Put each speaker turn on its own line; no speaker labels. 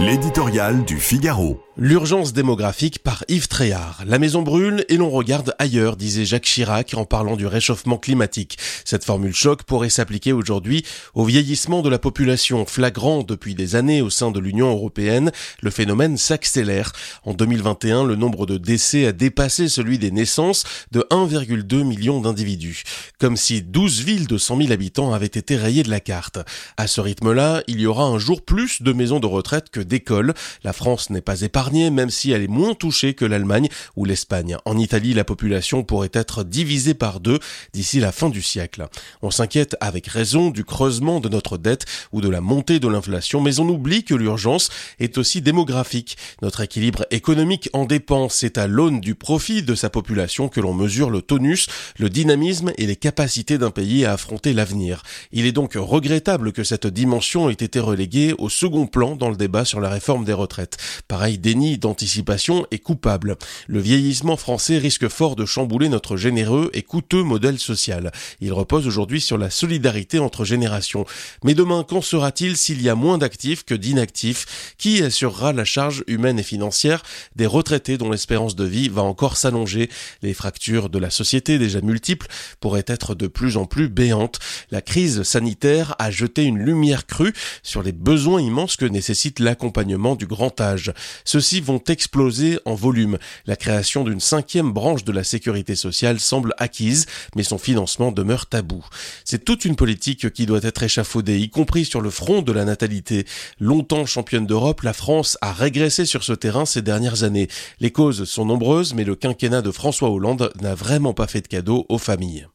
L'éditorial du Figaro.
L'urgence démographique par Yves Tréhard. La maison brûle et l'on regarde ailleurs, disait Jacques Chirac en parlant du réchauffement climatique. Cette formule choc pourrait s'appliquer aujourd'hui au vieillissement de la population flagrant depuis des années au sein de l'Union européenne. Le phénomène s'accélère. En 2021, le nombre de décès a dépassé celui des naissances de 1,2 million d'individus. Comme si 12 villes de 100 000 habitants avaient été rayées de la carte. À ce rythme-là, il y aura un jour plus de maisons de retraite que d'école. La France n'est pas épargnée, même si elle est moins touchée que l'Allemagne ou l'Espagne. En Italie, la population pourrait être divisée par deux d'ici la fin du siècle. On s'inquiète avec raison du creusement de notre dette ou de la montée de l'inflation, mais on oublie que l'urgence est aussi démographique. Notre équilibre économique en dépend. C'est à l'aune du profit de sa population que l'on mesure le tonus, le dynamisme et les capacités d'un pays à affronter l'avenir. Il est donc regrettable que cette dimension ait été reléguée au second plan dans le débat sur la réforme des retraites. Pareil déni d'anticipation est coupable. Le vieillissement français risque fort de chambouler notre généreux et coûteux modèle social. Il repose aujourd'hui sur la solidarité entre générations. Mais demain, qu'en sera-t-il s'il y a moins d'actifs que d'inactifs? Qui assurera la charge humaine et financière des retraités dont l'espérance de vie va encore s'allonger? Les fractures de la société, déjà multiples, pourraient être de plus en plus béantes. La crise sanitaire a jeté une lumière crue sur les besoins immenses que nécessite l'accompagnement du grand âge. Ceux-ci vont exploser en volume. La création d'une cinquième branche de la sécurité sociale semble acquise, mais son financement demeure tabou. C'est toute une politique qui doit être échafaudée, y compris sur le front de la natalité. Longtemps championne d'Europe, la France a régressé sur ce terrain ces dernières années. Les causes sont nombreuses, mais le quinquennat de François Hollande n'a vraiment pas fait de cadeau aux familles.